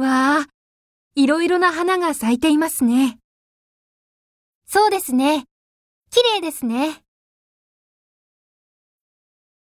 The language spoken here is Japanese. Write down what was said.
わあ、いろいろな花が咲いていますね。そうですね。綺麗ですね。